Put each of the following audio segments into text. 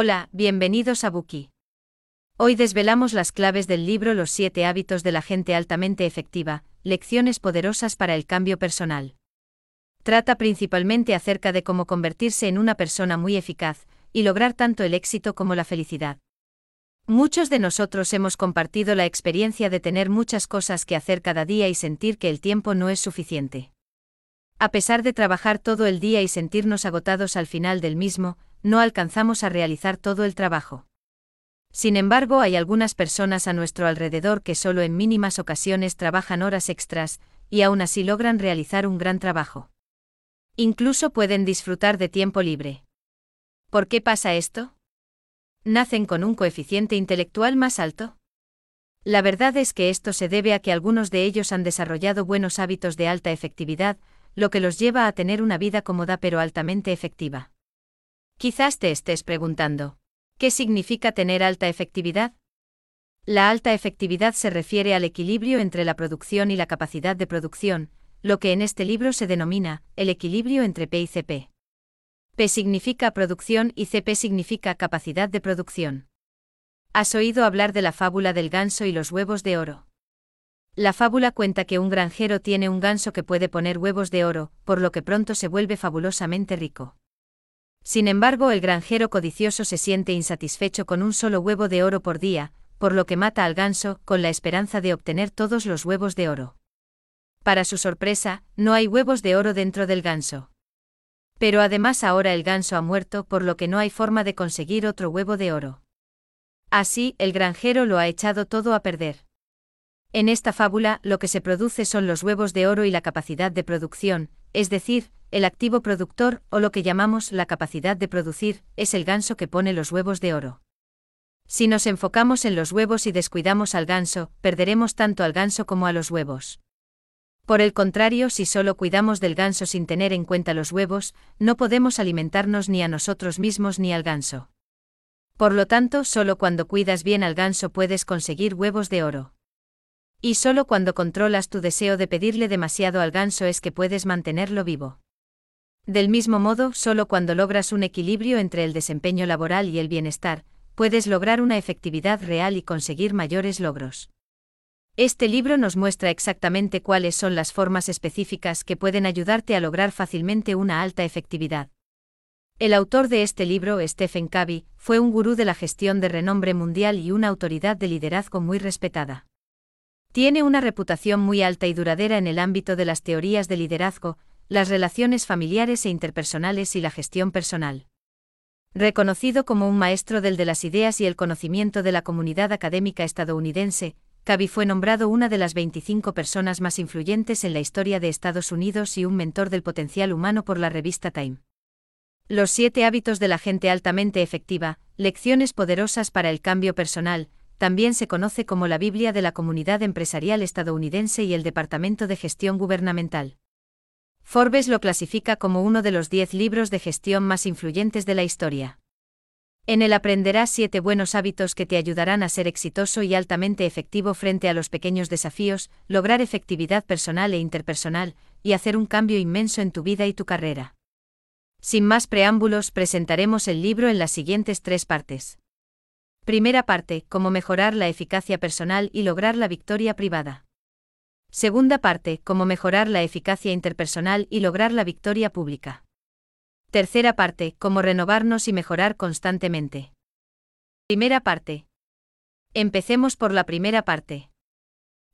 Hola, bienvenidos a Buki. Hoy desvelamos las claves del libro Los siete hábitos de la gente altamente efectiva, lecciones poderosas para el cambio personal. Trata principalmente acerca de cómo convertirse en una persona muy eficaz, y lograr tanto el éxito como la felicidad. Muchos de nosotros hemos compartido la experiencia de tener muchas cosas que hacer cada día y sentir que el tiempo no es suficiente. A pesar de trabajar todo el día y sentirnos agotados al final del mismo, no alcanzamos a realizar todo el trabajo. Sin embargo, hay algunas personas a nuestro alrededor que solo en mínimas ocasiones trabajan horas extras, y aún así logran realizar un gran trabajo. Incluso pueden disfrutar de tiempo libre. ¿Por qué pasa esto? ¿Nacen con un coeficiente intelectual más alto? La verdad es que esto se debe a que algunos de ellos han desarrollado buenos hábitos de alta efectividad, lo que los lleva a tener una vida cómoda pero altamente efectiva. Quizás te estés preguntando, ¿qué significa tener alta efectividad? La alta efectividad se refiere al equilibrio entre la producción y la capacidad de producción, lo que en este libro se denomina el equilibrio entre P y CP. P significa producción y CP significa capacidad de producción. ¿Has oído hablar de la fábula del ganso y los huevos de oro? La fábula cuenta que un granjero tiene un ganso que puede poner huevos de oro, por lo que pronto se vuelve fabulosamente rico. Sin embargo, el granjero codicioso se siente insatisfecho con un solo huevo de oro por día, por lo que mata al ganso, con la esperanza de obtener todos los huevos de oro. Para su sorpresa, no hay huevos de oro dentro del ganso. Pero además ahora el ganso ha muerto, por lo que no hay forma de conseguir otro huevo de oro. Así, el granjero lo ha echado todo a perder. En esta fábula, lo que se produce son los huevos de oro y la capacidad de producción, es decir, el activo productor, o lo que llamamos la capacidad de producir, es el ganso que pone los huevos de oro. Si nos enfocamos en los huevos y descuidamos al ganso, perderemos tanto al ganso como a los huevos. Por el contrario, si solo cuidamos del ganso sin tener en cuenta los huevos, no podemos alimentarnos ni a nosotros mismos ni al ganso. Por lo tanto, solo cuando cuidas bien al ganso puedes conseguir huevos de oro. Y solo cuando controlas tu deseo de pedirle demasiado al ganso es que puedes mantenerlo vivo. Del mismo modo, solo cuando logras un equilibrio entre el desempeño laboral y el bienestar, puedes lograr una efectividad real y conseguir mayores logros. Este libro nos muestra exactamente cuáles son las formas específicas que pueden ayudarte a lograr fácilmente una alta efectividad. El autor de este libro, Stephen Covey, fue un gurú de la gestión de renombre mundial y una autoridad de liderazgo muy respetada. Tiene una reputación muy alta y duradera en el ámbito de las teorías de liderazgo, las relaciones familiares e interpersonales y la gestión personal. Reconocido como un maestro del de las ideas y el conocimiento de la comunidad académica estadounidense, Cavi fue nombrado una de las 25 personas más influyentes en la historia de Estados Unidos y un mentor del potencial humano por la revista Time. Los siete hábitos de la gente altamente efectiva, lecciones poderosas para el cambio personal, también se conoce como la Biblia de la comunidad empresarial estadounidense y el Departamento de Gestión Gubernamental. Forbes lo clasifica como uno de los 10 libros de gestión más influyentes de la historia. En él aprenderás siete buenos hábitos que te ayudarán a ser exitoso y altamente efectivo frente a los pequeños desafíos, lograr efectividad personal e interpersonal, y hacer un cambio inmenso en tu vida y tu carrera. Sin más preámbulos, presentaremos el libro en las siguientes tres partes. Primera parte, cómo mejorar la eficacia personal y lograr la victoria privada. Segunda parte, cómo mejorar la eficacia interpersonal y lograr la victoria pública. Tercera parte, cómo renovarnos y mejorar constantemente. Primera parte. Empecemos por la primera parte.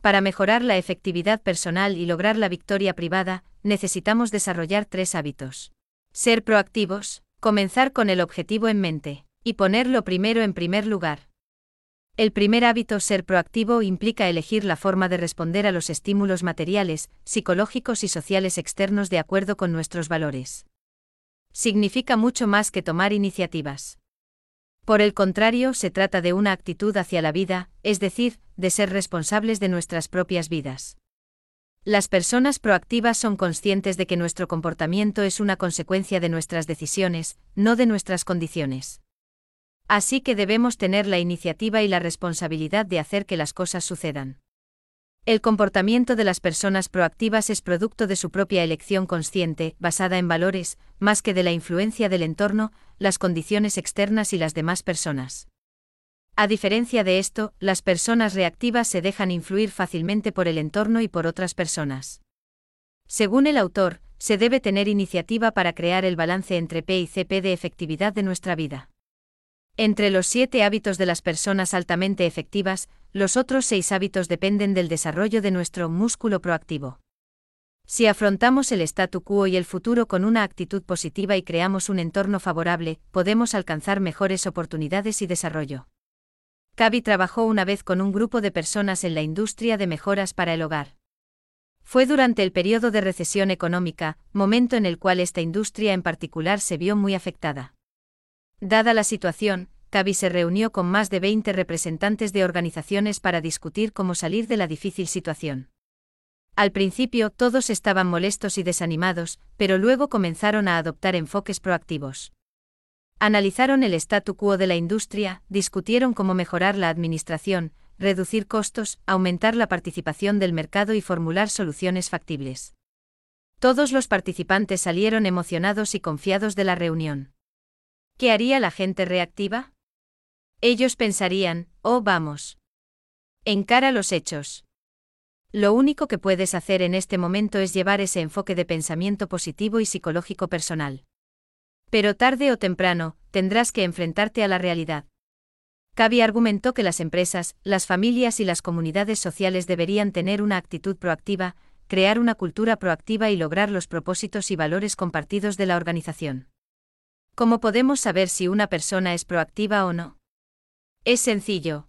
Para mejorar la efectividad personal y lograr la victoria privada, necesitamos desarrollar tres hábitos. Ser proactivos, comenzar con el objetivo en mente, y ponerlo primero en primer lugar. El primer hábito ser proactivo implica elegir la forma de responder a los estímulos materiales, psicológicos y sociales externos de acuerdo con nuestros valores. Significa mucho más que tomar iniciativas. Por el contrario, se trata de una actitud hacia la vida, es decir, de ser responsables de nuestras propias vidas. Las personas proactivas son conscientes de que nuestro comportamiento es una consecuencia de nuestras decisiones, no de nuestras condiciones. Así que debemos tener la iniciativa y la responsabilidad de hacer que las cosas sucedan. El comportamiento de las personas proactivas es producto de su propia elección consciente, basada en valores, más que de la influencia del entorno, las condiciones externas y las demás personas. A diferencia de esto, las personas reactivas se dejan influir fácilmente por el entorno y por otras personas. Según el autor, se debe tener iniciativa para crear el balance entre P y CP de efectividad de nuestra vida. Entre los siete hábitos de las personas altamente efectivas, los otros seis hábitos dependen del desarrollo de nuestro músculo proactivo. Si afrontamos el statu quo y el futuro con una actitud positiva y creamos un entorno favorable, podemos alcanzar mejores oportunidades y desarrollo. Cavi trabajó una vez con un grupo de personas en la industria de mejoras para el hogar. Fue durante el periodo de recesión económica, momento en el cual esta industria en particular se vio muy afectada. Dada la situación, Cavi se reunió con más de 20 representantes de organizaciones para discutir cómo salir de la difícil situación. Al principio todos estaban molestos y desanimados, pero luego comenzaron a adoptar enfoques proactivos. Analizaron el statu quo de la industria, discutieron cómo mejorar la administración, reducir costos, aumentar la participación del mercado y formular soluciones factibles. Todos los participantes salieron emocionados y confiados de la reunión. ¿Qué haría la gente reactiva? Ellos pensarían, oh vamos. Encara los hechos. Lo único que puedes hacer en este momento es llevar ese enfoque de pensamiento positivo y psicológico personal. Pero tarde o temprano, tendrás que enfrentarte a la realidad. Cavi argumentó que las empresas, las familias y las comunidades sociales deberían tener una actitud proactiva, crear una cultura proactiva y lograr los propósitos y valores compartidos de la organización. ¿Cómo podemos saber si una persona es proactiva o no? Es sencillo.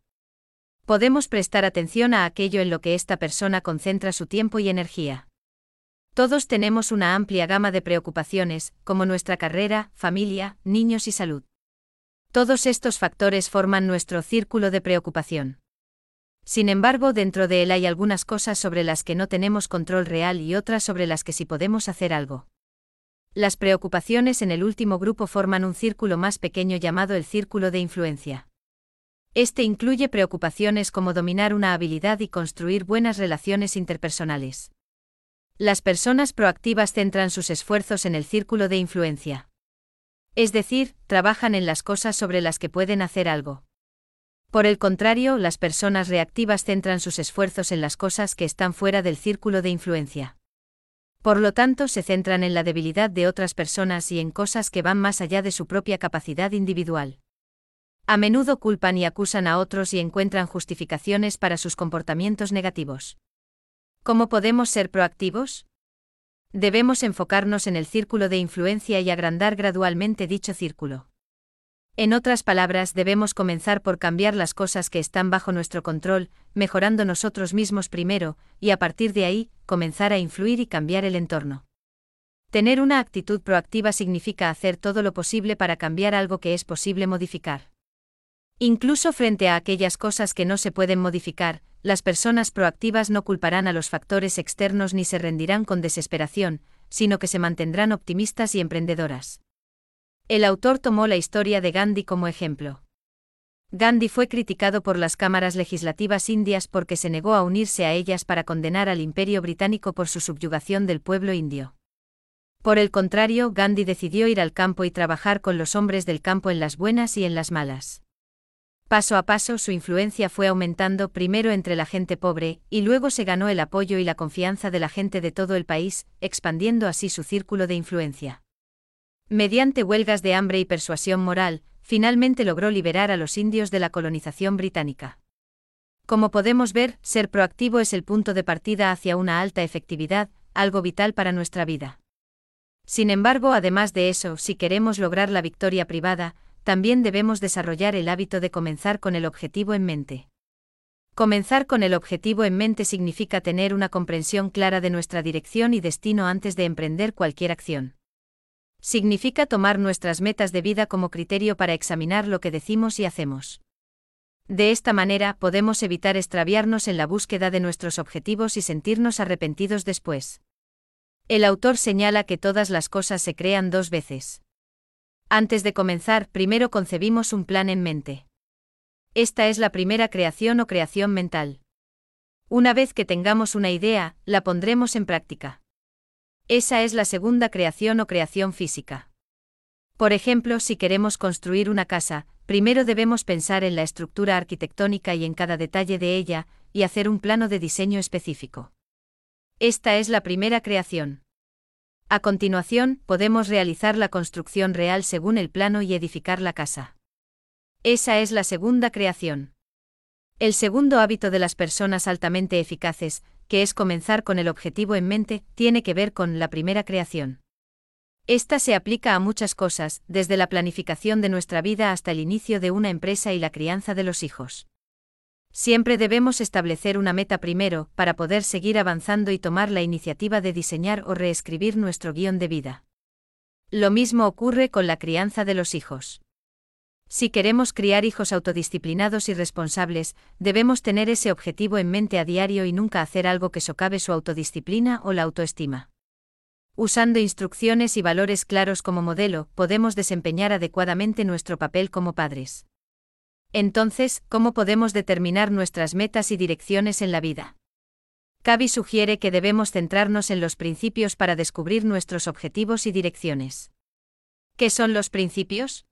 Podemos prestar atención a aquello en lo que esta persona concentra su tiempo y energía. Todos tenemos una amplia gama de preocupaciones, como nuestra carrera, familia, niños y salud. Todos estos factores forman nuestro círculo de preocupación. Sin embargo, dentro de él hay algunas cosas sobre las que no tenemos control real y otras sobre las que sí podemos hacer algo. Las preocupaciones en el último grupo forman un círculo más pequeño llamado el círculo de influencia. Este incluye preocupaciones como dominar una habilidad y construir buenas relaciones interpersonales. Las personas proactivas centran sus esfuerzos en el círculo de influencia. Es decir, trabajan en las cosas sobre las que pueden hacer algo. Por el contrario, las personas reactivas centran sus esfuerzos en las cosas que están fuera del círculo de influencia. Por lo tanto, se centran en la debilidad de otras personas y en cosas que van más allá de su propia capacidad individual. A menudo culpan y acusan a otros y encuentran justificaciones para sus comportamientos negativos. ¿Cómo podemos ser proactivos? Debemos enfocarnos en el círculo de influencia y agrandar gradualmente dicho círculo. En otras palabras, debemos comenzar por cambiar las cosas que están bajo nuestro control, mejorando nosotros mismos primero, y a partir de ahí, comenzar a influir y cambiar el entorno. Tener una actitud proactiva significa hacer todo lo posible para cambiar algo que es posible modificar. Incluso frente a aquellas cosas que no se pueden modificar, las personas proactivas no culparán a los factores externos ni se rendirán con desesperación, sino que se mantendrán optimistas y emprendedoras. El autor tomó la historia de Gandhi como ejemplo. Gandhi fue criticado por las cámaras legislativas indias porque se negó a unirse a ellas para condenar al imperio británico por su subyugación del pueblo indio. Por el contrario, Gandhi decidió ir al campo y trabajar con los hombres del campo en las buenas y en las malas. Paso a paso su influencia fue aumentando primero entre la gente pobre, y luego se ganó el apoyo y la confianza de la gente de todo el país, expandiendo así su círculo de influencia. Mediante huelgas de hambre y persuasión moral, finalmente logró liberar a los indios de la colonización británica. Como podemos ver, ser proactivo es el punto de partida hacia una alta efectividad, algo vital para nuestra vida. Sin embargo, además de eso, si queremos lograr la victoria privada, también debemos desarrollar el hábito de comenzar con el objetivo en mente. Comenzar con el objetivo en mente significa tener una comprensión clara de nuestra dirección y destino antes de emprender cualquier acción significa tomar nuestras metas de vida como criterio para examinar lo que decimos y hacemos. De esta manera podemos evitar extraviarnos en la búsqueda de nuestros objetivos y sentirnos arrepentidos después. El autor señala que todas las cosas se crean dos veces. Antes de comenzar, primero concebimos un plan en mente. Esta es la primera creación o creación mental. Una vez que tengamos una idea, la pondremos en práctica. Esa es la segunda creación o creación física. Por ejemplo, si queremos construir una casa, primero debemos pensar en la estructura arquitectónica y en cada detalle de ella, y hacer un plano de diseño específico. Esta es la primera creación. A continuación, podemos realizar la construcción real según el plano y edificar la casa. Esa es la segunda creación. El segundo hábito de las personas altamente eficaces, que es comenzar con el objetivo en mente, tiene que ver con la primera creación. Esta se aplica a muchas cosas, desde la planificación de nuestra vida hasta el inicio de una empresa y la crianza de los hijos. Siempre debemos establecer una meta primero, para poder seguir avanzando y tomar la iniciativa de diseñar o reescribir nuestro guion de vida. Lo mismo ocurre con la crianza de los hijos. Si queremos criar hijos autodisciplinados y responsables, debemos tener ese objetivo en mente a diario y nunca hacer algo que socave su autodisciplina o la autoestima. Usando instrucciones y valores claros como modelo, podemos desempeñar adecuadamente nuestro papel como padres. Entonces, ¿cómo podemos determinar nuestras metas y direcciones en la vida? Cavi sugiere que debemos centrarnos en los principios para descubrir nuestros objetivos y direcciones. ¿Qué son los principios?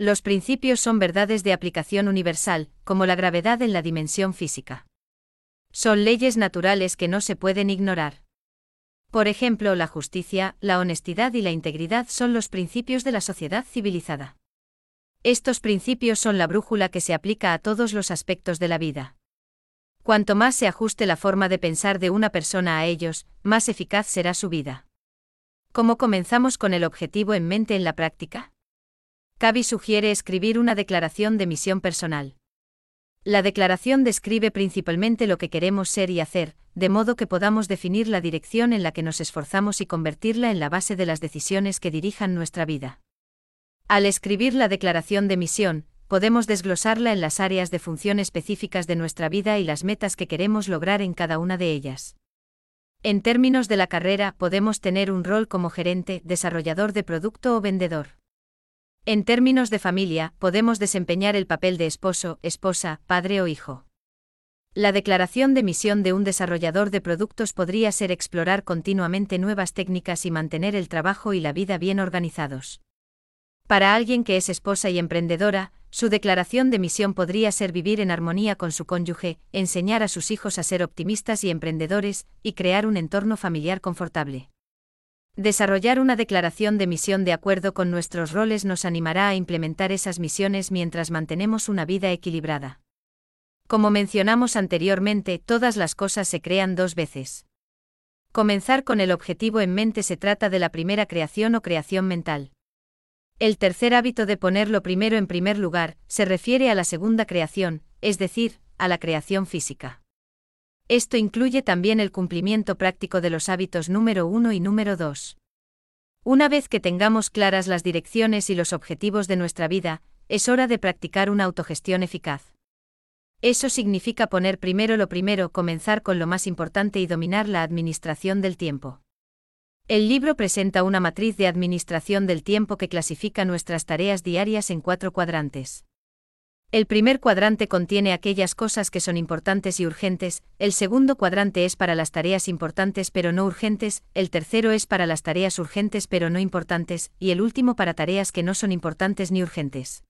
Los principios son verdades de aplicación universal, como la gravedad en la dimensión física. Son leyes naturales que no se pueden ignorar. Por ejemplo, la justicia, la honestidad y la integridad son los principios de la sociedad civilizada. Estos principios son la brújula que se aplica a todos los aspectos de la vida. Cuanto más se ajuste la forma de pensar de una persona a ellos, más eficaz será su vida. ¿Cómo comenzamos con el objetivo en mente en la práctica? Cavi sugiere escribir una declaración de misión personal. La declaración describe principalmente lo que queremos ser y hacer, de modo que podamos definir la dirección en la que nos esforzamos y convertirla en la base de las decisiones que dirijan nuestra vida. Al escribir la declaración de misión, podemos desglosarla en las áreas de función específicas de nuestra vida y las metas que queremos lograr en cada una de ellas. En términos de la carrera, podemos tener un rol como gerente, desarrollador de producto o vendedor. En términos de familia, podemos desempeñar el papel de esposo, esposa, padre o hijo. La declaración de misión de un desarrollador de productos podría ser explorar continuamente nuevas técnicas y mantener el trabajo y la vida bien organizados. Para alguien que es esposa y emprendedora, su declaración de misión podría ser vivir en armonía con su cónyuge, enseñar a sus hijos a ser optimistas y emprendedores, y crear un entorno familiar confortable. Desarrollar una declaración de misión de acuerdo con nuestros roles nos animará a implementar esas misiones mientras mantenemos una vida equilibrada. Como mencionamos anteriormente, todas las cosas se crean dos veces. Comenzar con el objetivo en mente se trata de la primera creación o creación mental. El tercer hábito de ponerlo primero en primer lugar se refiere a la segunda creación, es decir, a la creación física. Esto incluye también el cumplimiento práctico de los hábitos número uno y número dos. Una vez que tengamos claras las direcciones y los objetivos de nuestra vida, es hora de practicar una autogestión eficaz. Eso significa poner primero lo primero, comenzar con lo más importante y dominar la administración del tiempo. El libro presenta una matriz de administración del tiempo que clasifica nuestras tareas diarias en cuatro cuadrantes. El primer cuadrante contiene aquellas cosas que son importantes y urgentes, el segundo cuadrante es para las tareas importantes pero no urgentes, el tercero es para las tareas urgentes pero no importantes, y el último para tareas que no son importantes ni urgentes.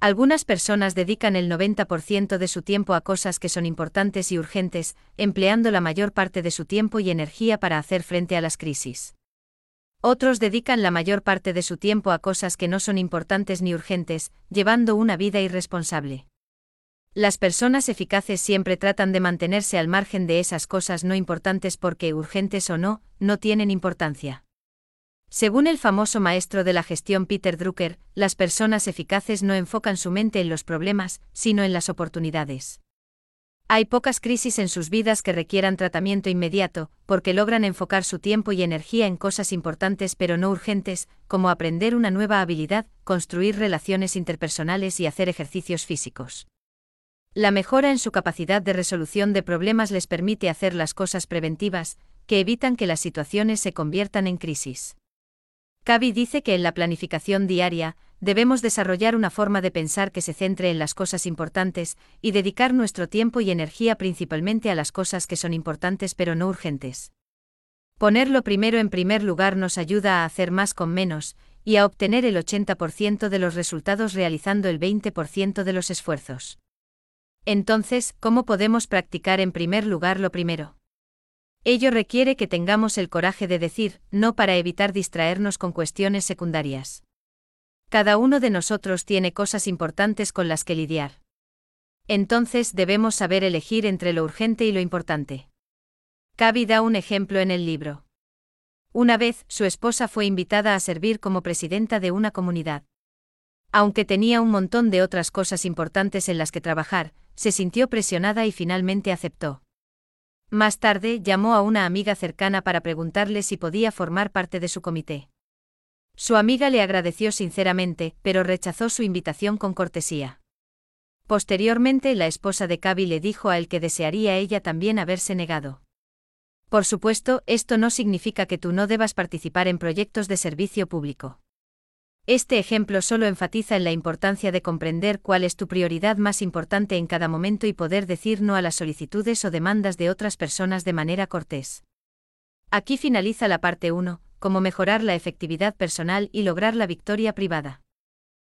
Algunas personas dedican el 90% de su tiempo a cosas que son importantes y urgentes, empleando la mayor parte de su tiempo y energía para hacer frente a las crisis. Otros dedican la mayor parte de su tiempo a cosas que no son importantes ni urgentes, llevando una vida irresponsable. Las personas eficaces siempre tratan de mantenerse al margen de esas cosas no importantes porque, urgentes o no, no tienen importancia. Según el famoso maestro de la gestión Peter Drucker, las personas eficaces no enfocan su mente en los problemas, sino en las oportunidades. Hay pocas crisis en sus vidas que requieran tratamiento inmediato, porque logran enfocar su tiempo y energía en cosas importantes pero no urgentes, como aprender una nueva habilidad, construir relaciones interpersonales y hacer ejercicios físicos. La mejora en su capacidad de resolución de problemas les permite hacer las cosas preventivas, que evitan que las situaciones se conviertan en crisis. Cavi dice que en la planificación diaria, debemos desarrollar una forma de pensar que se centre en las cosas importantes, y dedicar nuestro tiempo y energía principalmente a las cosas que son importantes pero no urgentes. Ponerlo primero en primer lugar nos ayuda a hacer más con menos, y a obtener el 80% de los resultados realizando el 20% de los esfuerzos. Entonces, ¿cómo podemos practicar en primer lugar lo primero? Ello requiere que tengamos el coraje de decir, no para evitar distraernos con cuestiones secundarias. Cada uno de nosotros tiene cosas importantes con las que lidiar. Entonces debemos saber elegir entre lo urgente y lo importante. Cavi da un ejemplo en el libro. Una vez, su esposa fue invitada a servir como presidenta de una comunidad. Aunque tenía un montón de otras cosas importantes en las que trabajar, se sintió presionada y finalmente aceptó. Más tarde llamó a una amiga cercana para preguntarle si podía formar parte de su comité. Su amiga le agradeció sinceramente, pero rechazó su invitación con cortesía. Posteriormente la esposa de Cavi le dijo a él que desearía ella también haberse negado. Por supuesto, esto no significa que tú no debas participar en proyectos de servicio público. Este ejemplo solo enfatiza en la importancia de comprender cuál es tu prioridad más importante en cada momento y poder decir no a las solicitudes o demandas de otras personas de manera cortés. Aquí finaliza la parte 1, cómo mejorar la efectividad personal y lograr la victoria privada.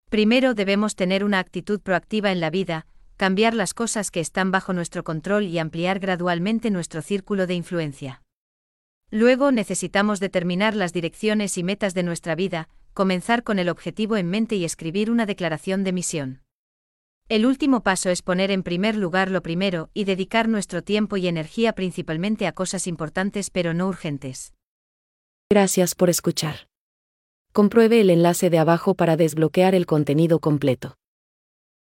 Primero debemos tener una actitud proactiva en la vida, cambiar las cosas que están bajo nuestro control y ampliar gradualmente nuestro círculo de influencia. Luego necesitamos determinar las direcciones y metas de nuestra vida, comenzar con el objetivo en mente y escribir una declaración de misión. El último paso es poner en primer lugar lo primero y dedicar nuestro tiempo y energía principalmente a cosas importantes pero no urgentes. Gracias por escuchar. Compruebe el enlace de abajo para desbloquear el contenido completo.